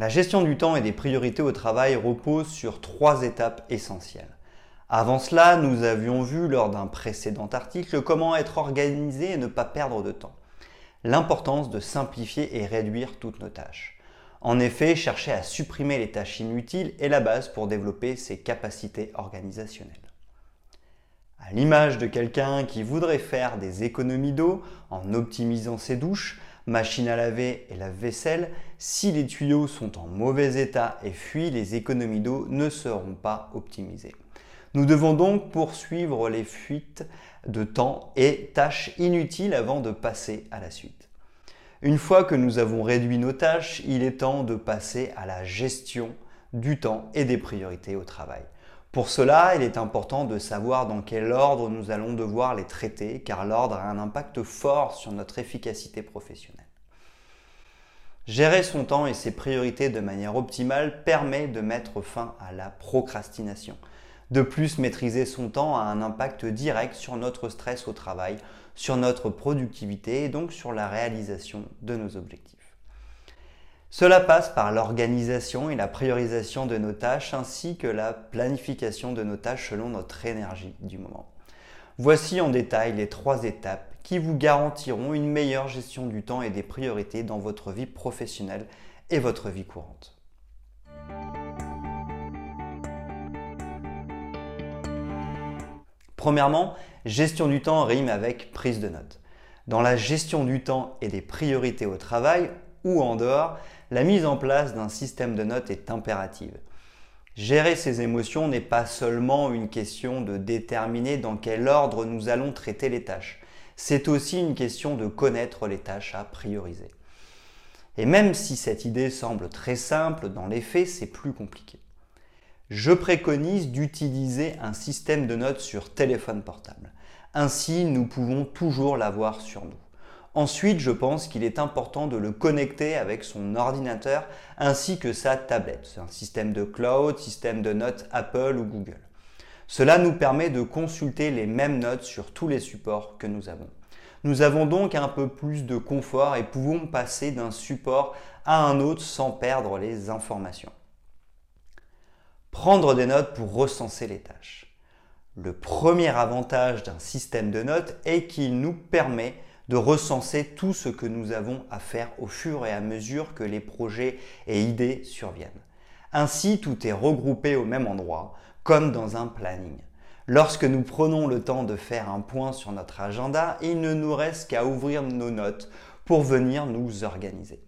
La gestion du temps et des priorités au travail repose sur trois étapes essentielles. Avant cela, nous avions vu lors d'un précédent article comment être organisé et ne pas perdre de temps. L'importance de simplifier et réduire toutes nos tâches. En effet, chercher à supprimer les tâches inutiles est la base pour développer ses capacités organisationnelles. À l'image de quelqu'un qui voudrait faire des économies d'eau en optimisant ses douches, machine à laver et la vaisselle si les tuyaux sont en mauvais état et fuient, les économies d'eau ne seront pas optimisées. Nous devons donc poursuivre les fuites de temps et tâches inutiles avant de passer à la suite. Une fois que nous avons réduit nos tâches, il est temps de passer à la gestion du temps et des priorités au travail. Pour cela, il est important de savoir dans quel ordre nous allons devoir les traiter, car l'ordre a un impact fort sur notre efficacité professionnelle. Gérer son temps et ses priorités de manière optimale permet de mettre fin à la procrastination. De plus, maîtriser son temps a un impact direct sur notre stress au travail, sur notre productivité et donc sur la réalisation de nos objectifs. Cela passe par l'organisation et la priorisation de nos tâches ainsi que la planification de nos tâches selon notre énergie du moment. Voici en détail les trois étapes qui vous garantiront une meilleure gestion du temps et des priorités dans votre vie professionnelle et votre vie courante. Premièrement, gestion du temps rime avec prise de notes. Dans la gestion du temps et des priorités au travail ou en dehors, la mise en place d'un système de notes est impérative. Gérer ses émotions n'est pas seulement une question de déterminer dans quel ordre nous allons traiter les tâches, c'est aussi une question de connaître les tâches à prioriser. Et même si cette idée semble très simple, dans les faits, c'est plus compliqué. Je préconise d'utiliser un système de notes sur téléphone portable. Ainsi, nous pouvons toujours l'avoir sur nous. Ensuite, je pense qu'il est important de le connecter avec son ordinateur ainsi que sa tablette. C'est un système de cloud, système de notes Apple ou Google. Cela nous permet de consulter les mêmes notes sur tous les supports que nous avons. Nous avons donc un peu plus de confort et pouvons passer d'un support à un autre sans perdre les informations. Prendre des notes pour recenser les tâches. Le premier avantage d'un système de notes est qu'il nous permet de recenser tout ce que nous avons à faire au fur et à mesure que les projets et idées surviennent. Ainsi, tout est regroupé au même endroit, comme dans un planning. Lorsque nous prenons le temps de faire un point sur notre agenda, il ne nous reste qu'à ouvrir nos notes pour venir nous organiser.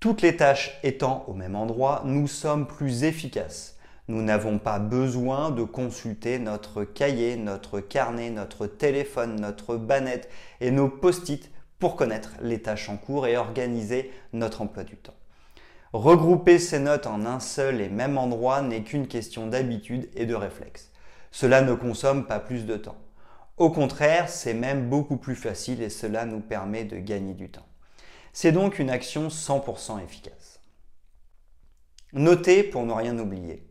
Toutes les tâches étant au même endroit, nous sommes plus efficaces. Nous n'avons pas besoin de consulter notre cahier, notre carnet, notre téléphone, notre bannette et nos post-it pour connaître les tâches en cours et organiser notre emploi du temps. Regrouper ces notes en un seul et même endroit n'est qu'une question d'habitude et de réflexe. Cela ne consomme pas plus de temps. Au contraire, c'est même beaucoup plus facile et cela nous permet de gagner du temps. C'est donc une action 100% efficace. Notez pour ne rien oublier.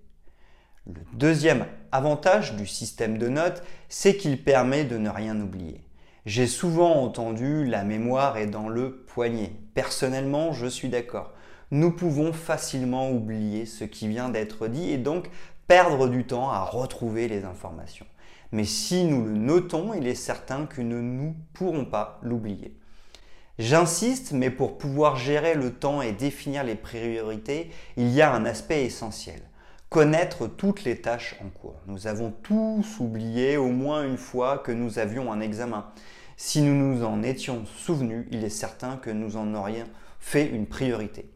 Le deuxième avantage du système de notes, c'est qu'il permet de ne rien oublier. J'ai souvent entendu la mémoire est dans le poignet. Personnellement, je suis d'accord. Nous pouvons facilement oublier ce qui vient d'être dit et donc perdre du temps à retrouver les informations. Mais si nous le notons, il est certain que nous ne pourrons pas l'oublier. J'insiste, mais pour pouvoir gérer le temps et définir les priorités, il y a un aspect essentiel connaître toutes les tâches en cours. Nous avons tous oublié au moins une fois que nous avions un examen. Si nous nous en étions souvenus, il est certain que nous en aurions fait une priorité.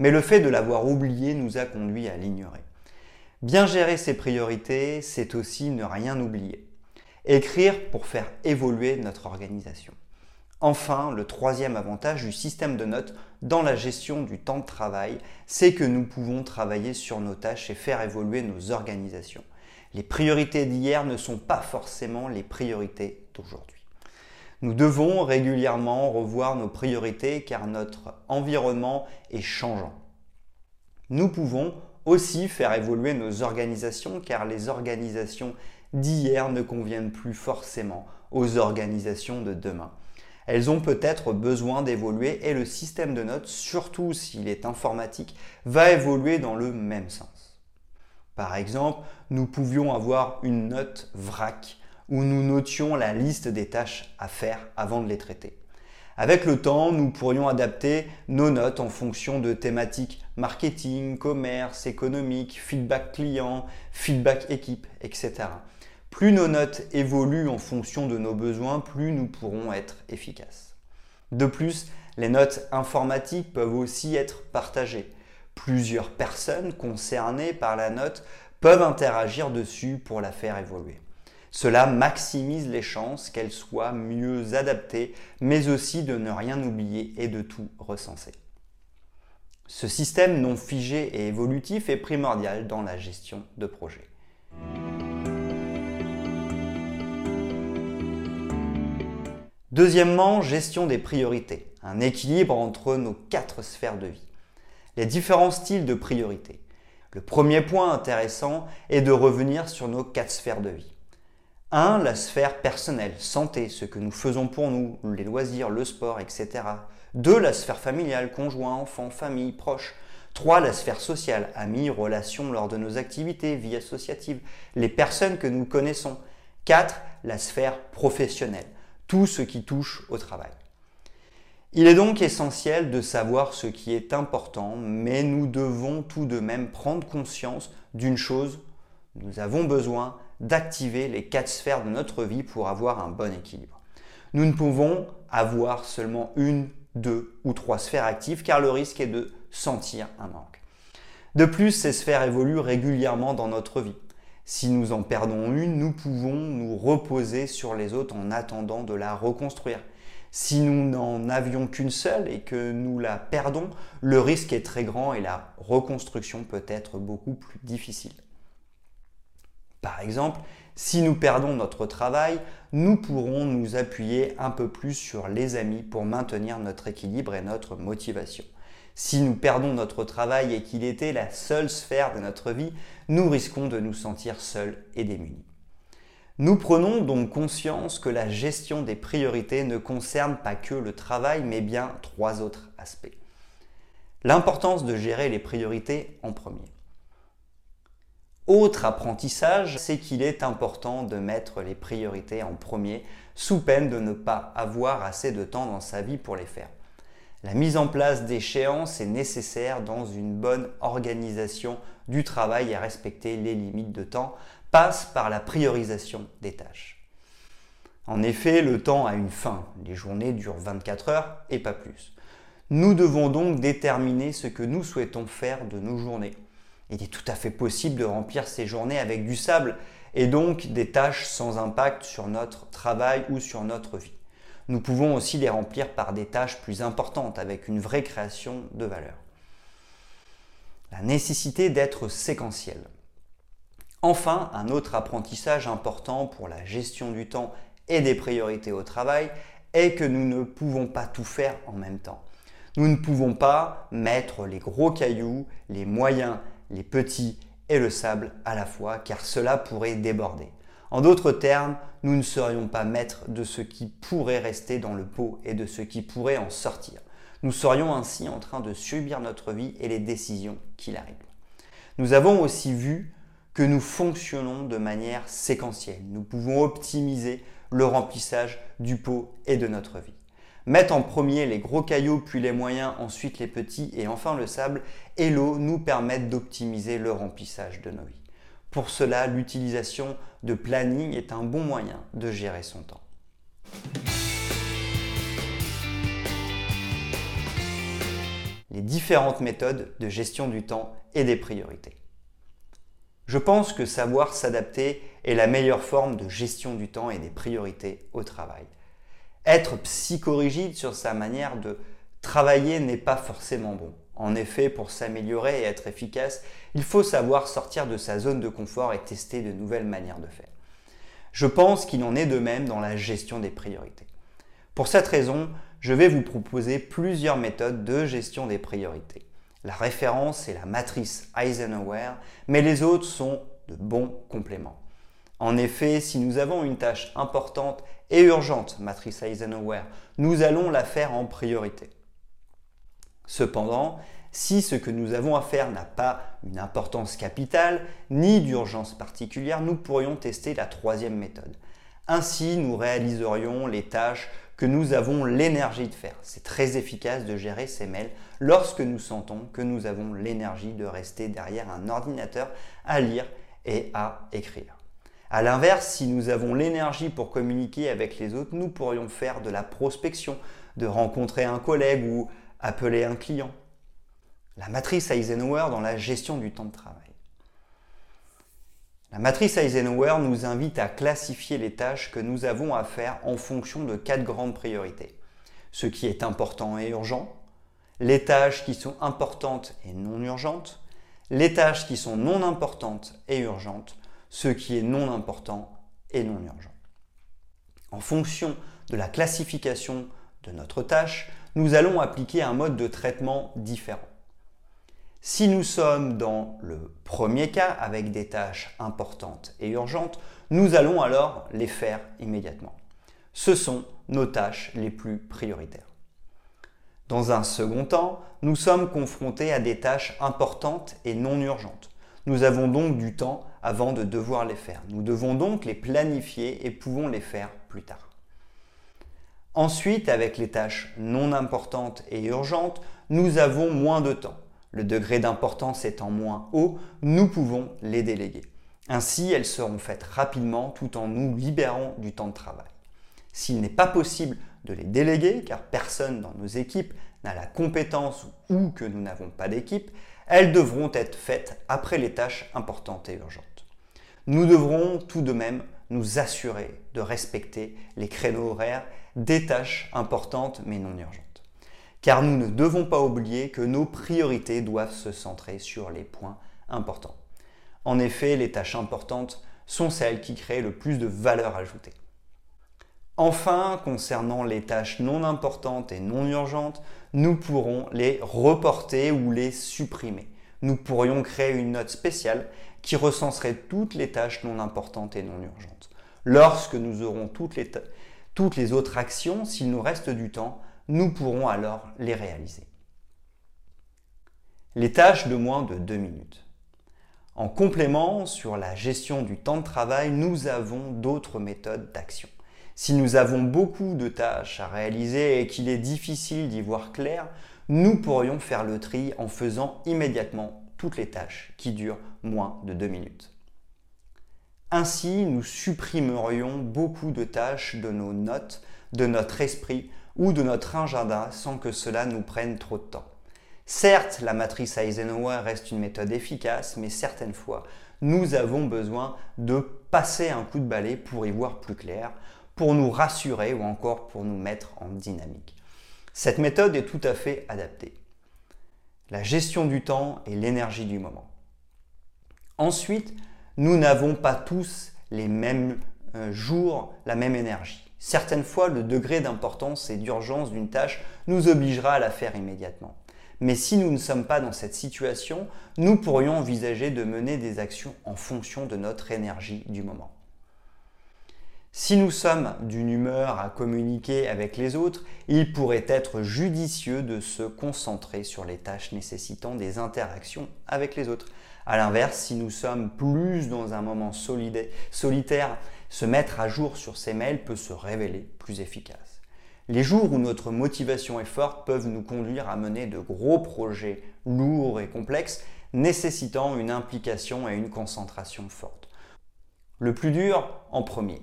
Mais le fait de l'avoir oublié nous a conduit à l'ignorer. Bien gérer ses priorités, c'est aussi ne rien oublier. Écrire pour faire évoluer notre organisation. Enfin, le troisième avantage du système de notes dans la gestion du temps de travail, c'est que nous pouvons travailler sur nos tâches et faire évoluer nos organisations. Les priorités d'hier ne sont pas forcément les priorités d'aujourd'hui. Nous devons régulièrement revoir nos priorités car notre environnement est changeant. Nous pouvons aussi faire évoluer nos organisations car les organisations d'hier ne conviennent plus forcément aux organisations de demain. Elles ont peut-être besoin d'évoluer et le système de notes, surtout s'il est informatique, va évoluer dans le même sens. Par exemple, nous pouvions avoir une note VRAC où nous notions la liste des tâches à faire avant de les traiter. Avec le temps, nous pourrions adapter nos notes en fonction de thématiques marketing, commerce, économique, feedback client, feedback équipe, etc. Plus nos notes évoluent en fonction de nos besoins, plus nous pourrons être efficaces. De plus, les notes informatiques peuvent aussi être partagées. Plusieurs personnes concernées par la note peuvent interagir dessus pour la faire évoluer. Cela maximise les chances qu'elle soit mieux adaptée, mais aussi de ne rien oublier et de tout recenser. Ce système non figé et évolutif est primordial dans la gestion de projet. Deuxièmement, gestion des priorités, un équilibre entre nos quatre sphères de vie. Les différents styles de priorités. Le premier point intéressant est de revenir sur nos quatre sphères de vie. 1. La sphère personnelle, santé, ce que nous faisons pour nous, les loisirs, le sport, etc. 2. La sphère familiale, conjoint, enfant, famille, proches. 3. La sphère sociale, amis, relations lors de nos activités, vie associative, les personnes que nous connaissons. 4. La sphère professionnelle, tout ce qui touche au travail. Il est donc essentiel de savoir ce qui est important, mais nous devons tout de même prendre conscience d'une chose, nous avons besoin d'activer les quatre sphères de notre vie pour avoir un bon équilibre. Nous ne pouvons avoir seulement une, deux ou trois sphères actives car le risque est de sentir un manque. De plus, ces sphères évoluent régulièrement dans notre vie. Si nous en perdons une, nous pouvons nous reposer sur les autres en attendant de la reconstruire. Si nous n'en avions qu'une seule et que nous la perdons, le risque est très grand et la reconstruction peut être beaucoup plus difficile. Par exemple, si nous perdons notre travail, nous pourrons nous appuyer un peu plus sur les amis pour maintenir notre équilibre et notre motivation. Si nous perdons notre travail et qu'il était la seule sphère de notre vie, nous risquons de nous sentir seuls et démunis. Nous prenons donc conscience que la gestion des priorités ne concerne pas que le travail, mais bien trois autres aspects. L'importance de gérer les priorités en premier. Autre apprentissage, c'est qu'il est important de mettre les priorités en premier, sous peine de ne pas avoir assez de temps dans sa vie pour les faire. La mise en place d'échéances est nécessaire dans une bonne organisation du travail et respecter les limites de temps passe par la priorisation des tâches. En effet, le temps a une fin. Les journées durent 24 heures et pas plus. Nous devons donc déterminer ce que nous souhaitons faire de nos journées il est tout à fait possible de remplir ces journées avec du sable et donc des tâches sans impact sur notre travail ou sur notre vie. Nous pouvons aussi les remplir par des tâches plus importantes avec une vraie création de valeur. La nécessité d'être séquentiel. Enfin, un autre apprentissage important pour la gestion du temps et des priorités au travail est que nous ne pouvons pas tout faire en même temps. Nous ne pouvons pas mettre les gros cailloux, les moyens les petits et le sable à la fois, car cela pourrait déborder. En d'autres termes, nous ne serions pas maîtres de ce qui pourrait rester dans le pot et de ce qui pourrait en sortir. Nous serions ainsi en train de subir notre vie et les décisions qui la. Nous avons aussi vu que nous fonctionnons de manière séquentielle. Nous pouvons optimiser le remplissage du pot et de notre vie. Mettre en premier les gros cailloux, puis les moyens, ensuite les petits et enfin le sable et l'eau nous permettent d'optimiser le remplissage de nos vies. Pour cela, l'utilisation de planning est un bon moyen de gérer son temps. Les différentes méthodes de gestion du temps et des priorités. Je pense que savoir s'adapter est la meilleure forme de gestion du temps et des priorités au travail. Être psychorigide sur sa manière de travailler n'est pas forcément bon. En effet, pour s'améliorer et être efficace, il faut savoir sortir de sa zone de confort et tester de nouvelles manières de faire. Je pense qu'il en est de même dans la gestion des priorités. Pour cette raison, je vais vous proposer plusieurs méthodes de gestion des priorités. La référence est la matrice Eisenhower, mais les autres sont de bons compléments. En effet, si nous avons une tâche importante et urgente, matrice Eisenhower, nous allons la faire en priorité. Cependant, si ce que nous avons à faire n'a pas une importance capitale ni d'urgence particulière, nous pourrions tester la troisième méthode. Ainsi, nous réaliserions les tâches que nous avons l'énergie de faire. C'est très efficace de gérer ces mails lorsque nous sentons que nous avons l'énergie de rester derrière un ordinateur à lire et à écrire. A l'inverse, si nous avons l'énergie pour communiquer avec les autres, nous pourrions faire de la prospection, de rencontrer un collègue ou appeler un client. La matrice Eisenhower dans la gestion du temps de travail. La matrice Eisenhower nous invite à classifier les tâches que nous avons à faire en fonction de quatre grandes priorités. Ce qui est important et urgent, les tâches qui sont importantes et non urgentes, les tâches qui sont non importantes et urgentes, ce qui est non important et non urgent. En fonction de la classification de notre tâche, nous allons appliquer un mode de traitement différent. Si nous sommes dans le premier cas avec des tâches importantes et urgentes, nous allons alors les faire immédiatement. Ce sont nos tâches les plus prioritaires. Dans un second temps, nous sommes confrontés à des tâches importantes et non urgentes. Nous avons donc du temps avant de devoir les faire. Nous devons donc les planifier et pouvons les faire plus tard. Ensuite, avec les tâches non importantes et urgentes, nous avons moins de temps. Le degré d'importance étant moins haut, nous pouvons les déléguer. Ainsi, elles seront faites rapidement tout en nous libérant du temps de travail. S'il n'est pas possible de les déléguer, car personne dans nos équipes n'a la compétence ou que nous n'avons pas d'équipe, elles devront être faites après les tâches importantes et urgentes. Nous devrons tout de même nous assurer de respecter les créneaux horaires des tâches importantes mais non urgentes car nous ne devons pas oublier que nos priorités doivent se centrer sur les points importants. En effet, les tâches importantes sont celles qui créent le plus de valeur ajoutée. Enfin, concernant les tâches non importantes et non urgentes, nous pourrons les reporter ou les supprimer. Nous pourrions créer une note spéciale qui recenserait toutes les tâches non importantes et non urgentes. Lorsque nous aurons toutes les, toutes les autres actions, s'il nous reste du temps, nous pourrons alors les réaliser. Les tâches de moins de 2 minutes. En complément sur la gestion du temps de travail, nous avons d'autres méthodes d'action. Si nous avons beaucoup de tâches à réaliser et qu'il est difficile d'y voir clair, nous pourrions faire le tri en faisant immédiatement toutes les tâches qui durent moins de 2 minutes. Ainsi, nous supprimerions beaucoup de tâches de nos notes, de notre esprit, ou de notre agenda sans que cela nous prenne trop de temps. Certes, la matrice Eisenhower reste une méthode efficace, mais certaines fois, nous avons besoin de passer un coup de balai pour y voir plus clair, pour nous rassurer ou encore pour nous mettre en dynamique. Cette méthode est tout à fait adaptée. La gestion du temps et l'énergie du moment. Ensuite, nous n'avons pas tous les mêmes euh, jours, la même énergie. Certaines fois, le degré d'importance et d'urgence d'une tâche nous obligera à la faire immédiatement. Mais si nous ne sommes pas dans cette situation, nous pourrions envisager de mener des actions en fonction de notre énergie du moment. Si nous sommes d'une humeur à communiquer avec les autres, il pourrait être judicieux de se concentrer sur les tâches nécessitant des interactions avec les autres. A l'inverse, si nous sommes plus dans un moment solitaire se mettre à jour sur ses mails peut se révéler plus efficace. Les jours où notre motivation est forte peuvent nous conduire à mener de gros projets lourds et complexes nécessitant une implication et une concentration forte. Le plus dur en premier.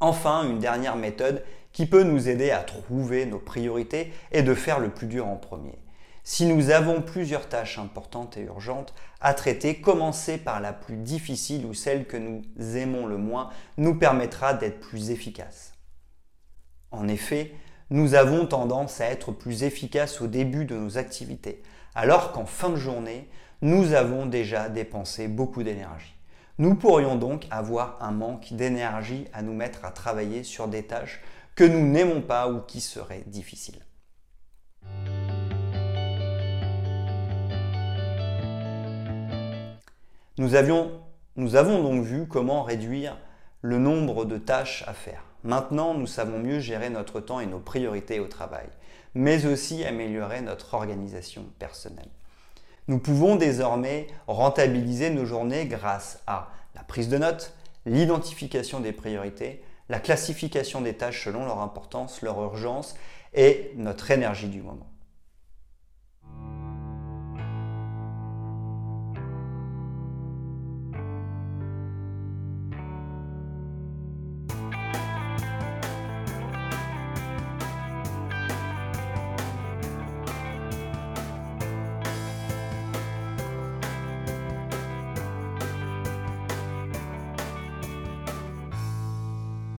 Enfin, une dernière méthode qui peut nous aider à trouver nos priorités est de faire le plus dur en premier. Si nous avons plusieurs tâches importantes et urgentes à traiter, commencer par la plus difficile ou celle que nous aimons le moins nous permettra d'être plus efficaces. En effet, nous avons tendance à être plus efficaces au début de nos activités, alors qu'en fin de journée, nous avons déjà dépensé beaucoup d'énergie. Nous pourrions donc avoir un manque d'énergie à nous mettre à travailler sur des tâches que nous n'aimons pas ou qui seraient difficiles. Nous, avons donc vu comment réduire le nombre de tâches à faire. Maintenant, nous savons mieux gérer notre temps et nos priorités au travail, mais aussi améliorer notre organisation personnelle. Nous pouvons désormais rentabiliser nos journées grâce à la prise de notes, l'identification des priorités, la classification des tâches selon leur importance, leur urgence et notre énergie du moment.